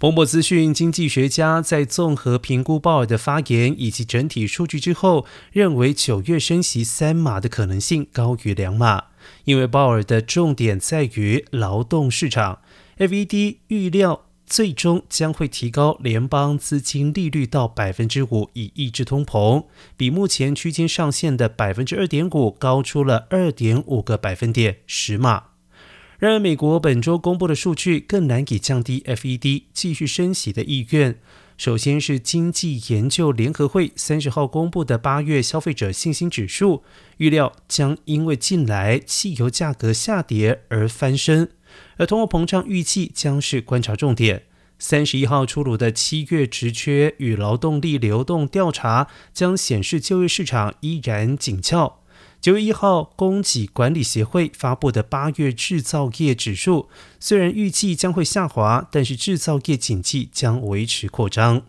彭博资讯经济学家在综合评估鲍尔的发言以及整体数据之后，认为九月升息三码的可能性高于两码，因为鲍尔的重点在于劳动市场。FED 预料最终将会提高联邦资金利率到百分之五，以抑制通膨，比目前区间上限的百分之二点五高出了二点五个百分点，十码。然而，美国本周公布的数据更难以降低 FED 继续升息的意愿。首先是经济研究联合会三十号公布的八月消费者信心指数，预料将因为近来汽油价格下跌而翻身，而通货膨胀预计将是观察重点。三十一号出炉的七月职缺与劳动力流动调查将显示就业市场依然紧俏。九月一号，供给管理协会发布的八月制造业指数，虽然预计将会下滑，但是制造业景气将维持扩张。